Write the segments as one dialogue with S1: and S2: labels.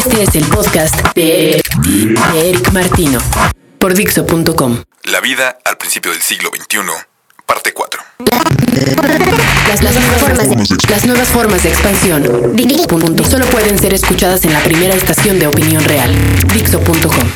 S1: Este es el podcast de Eric Martino por Dixo.com.
S2: La vida al principio del siglo XXI, parte 4.
S1: Las, las nuevas formas de, las nuevas formas de expansión Punto. solo pueden ser escuchadas en la primera estación de opinión real. Dixo.com.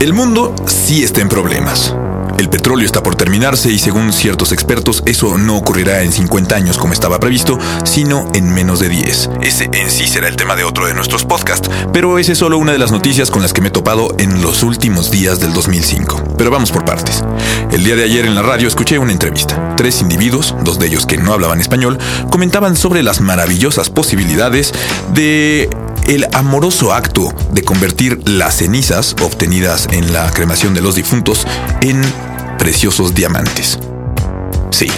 S2: El mundo sí está en problemas. El petróleo está por terminarse y según ciertos expertos eso no ocurrirá en 50 años como estaba previsto, sino en menos de 10. Ese en sí será el tema de otro de nuestros podcasts, pero esa es solo una de las noticias con las que me he topado en los últimos días del 2005. Pero vamos por partes. El día de ayer en la radio escuché una entrevista. Tres individuos, dos de ellos que no hablaban español, comentaban sobre las maravillosas posibilidades de el amoroso acto de convertir las cenizas obtenidas en la cremación de los difuntos en preciosos diamantes. Sí,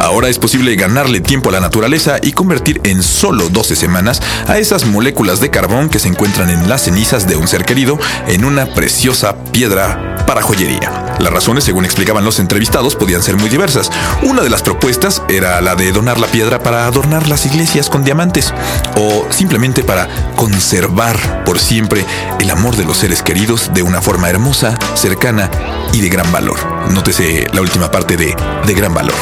S2: Ahora es posible ganarle tiempo a la naturaleza y convertir en solo 12 semanas a esas moléculas de carbón que se encuentran en las cenizas de un ser querido en una preciosa piedra para joyería. Las razones, según explicaban los entrevistados, podían ser muy diversas. Una de las propuestas era la de donar la piedra para adornar las iglesias con diamantes o simplemente para conservar por siempre el amor de los seres queridos de una forma hermosa, cercana y de gran valor. Nótese la última parte de de gran valor.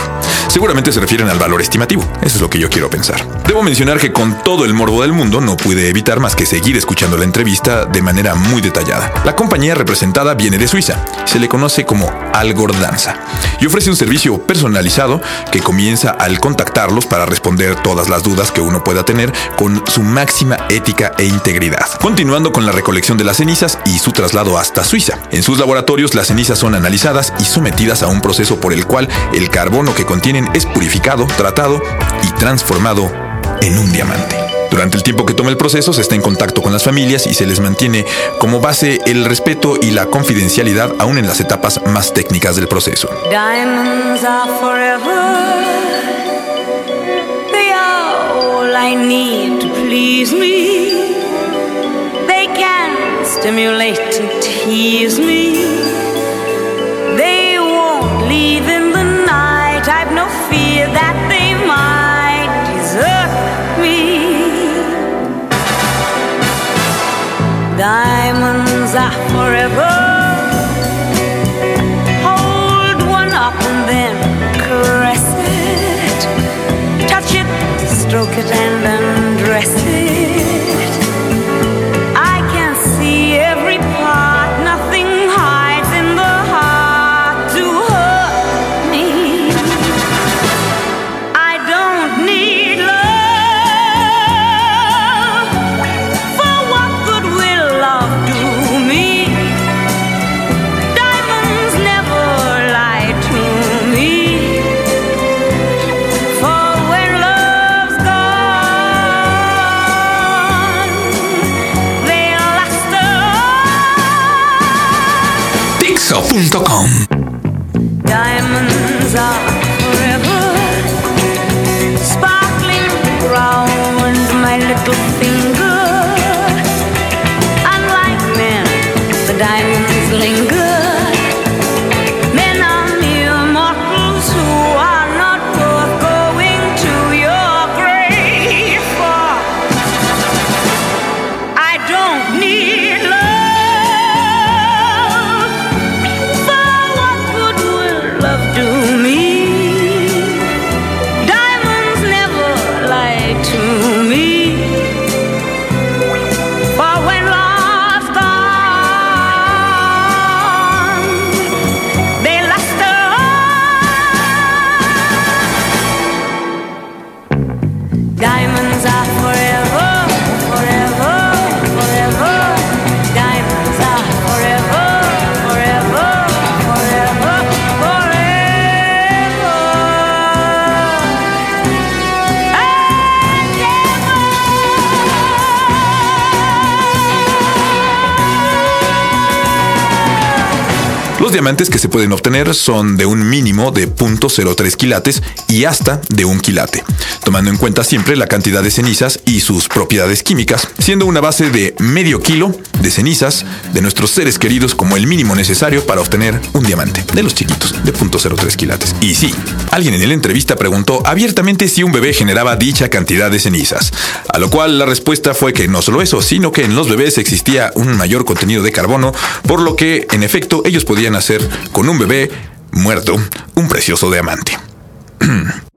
S2: Seguramente se refieren al valor estimativo, eso es lo que yo quiero pensar. Debo mencionar que con todo el morbo del mundo no pude evitar más que seguir escuchando la entrevista de manera muy detallada. La compañía representada viene de Suiza, se le conoce como Algordanza y ofrece un servicio personalizado que comienza al contactarlos para responder todas las dudas que uno pueda tener con su máxima ética e integridad. Continuando con la recolección de las cenizas y su traslado hasta Suiza. En sus laboratorios las cenizas son analizadas y sometidas a un proceso por el cual el carbono que es purificado, tratado y transformado en un diamante. Durante el tiempo que toma el proceso se está en contacto con las familias y se les mantiene como base el respeto y la confidencialidad aún en las etapas más técnicas del proceso.
S3: Stimulate and tease me. Diamonds are forever. Hold one up and then caress it. Touch it, stroke it,
S2: Dixo.com
S3: Diamonds are forever sparkling round my little finger. Unlike men, the diamonds linger. Diamonds are forever,
S2: Los diamantes que se pueden obtener son de un mínimo de 0.03 quilates y hasta de un quilate, tomando en cuenta siempre la cantidad de cenizas y sus propiedades químicas, siendo una base de medio kilo de cenizas de nuestros seres queridos como el mínimo necesario para obtener un diamante, de los chiquitos, de .03 quilates. Y sí, alguien en la entrevista preguntó abiertamente si un bebé generaba dicha cantidad de cenizas, a lo cual la respuesta fue que no solo eso, sino que en los bebés existía un mayor contenido de carbono, por lo que, en efecto, ellos podían hacer con un bebé muerto un precioso diamante.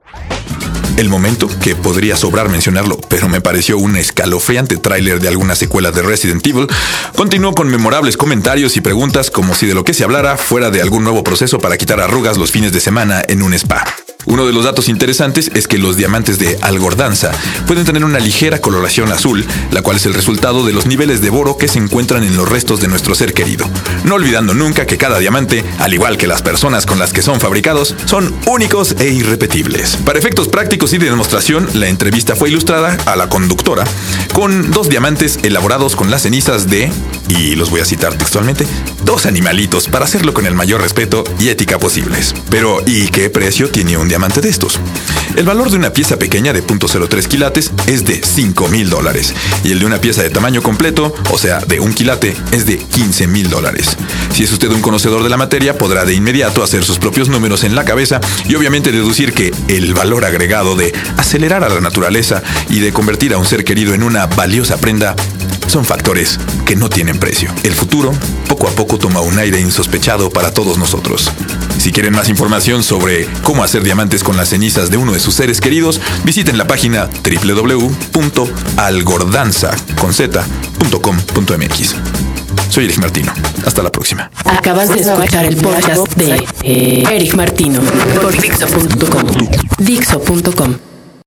S2: El momento, que podría sobrar mencionarlo, pero me pareció un escalofriante tráiler de algunas secuelas de Resident Evil, continuó con memorables comentarios y preguntas como si de lo que se hablara fuera de algún nuevo proceso para quitar arrugas los fines de semana en un spa. Uno de los datos interesantes es que los diamantes de algordanza pueden tener una ligera coloración azul, la cual es el resultado de los niveles de boro que se encuentran en los restos de nuestro ser querido. No olvidando nunca que cada diamante, al igual que las personas con las que son fabricados, son únicos e irrepetibles. Para efectos prácticos y de demostración, la entrevista fue ilustrada a la conductora con dos diamantes elaborados con las cenizas de, y los voy a citar textualmente, dos animalitos para hacerlo con el mayor respeto y ética posibles. Pero, ¿y qué precio tiene un diamante de estos. El valor de una pieza pequeña de .03 quilates es de 5 mil dólares y el de una pieza de tamaño completo, o sea, de un quilate, es de 15 mil dólares. Si es usted un conocedor de la materia, podrá de inmediato hacer sus propios números en la cabeza y obviamente deducir que el valor agregado de acelerar a la naturaleza y de convertir a un ser querido en una valiosa prenda son factores que no tienen precio. El futuro poco a poco toma un aire insospechado para todos nosotros. Si quieren más información sobre cómo hacer diamantes con las cenizas de uno de sus seres queridos, visiten la página www.algordanza.com.mx. Soy Eric Martino. Hasta la próxima.
S1: Acabas de escuchar el podcast de eh, Eric Martino por Dixo.com. Dixo.com.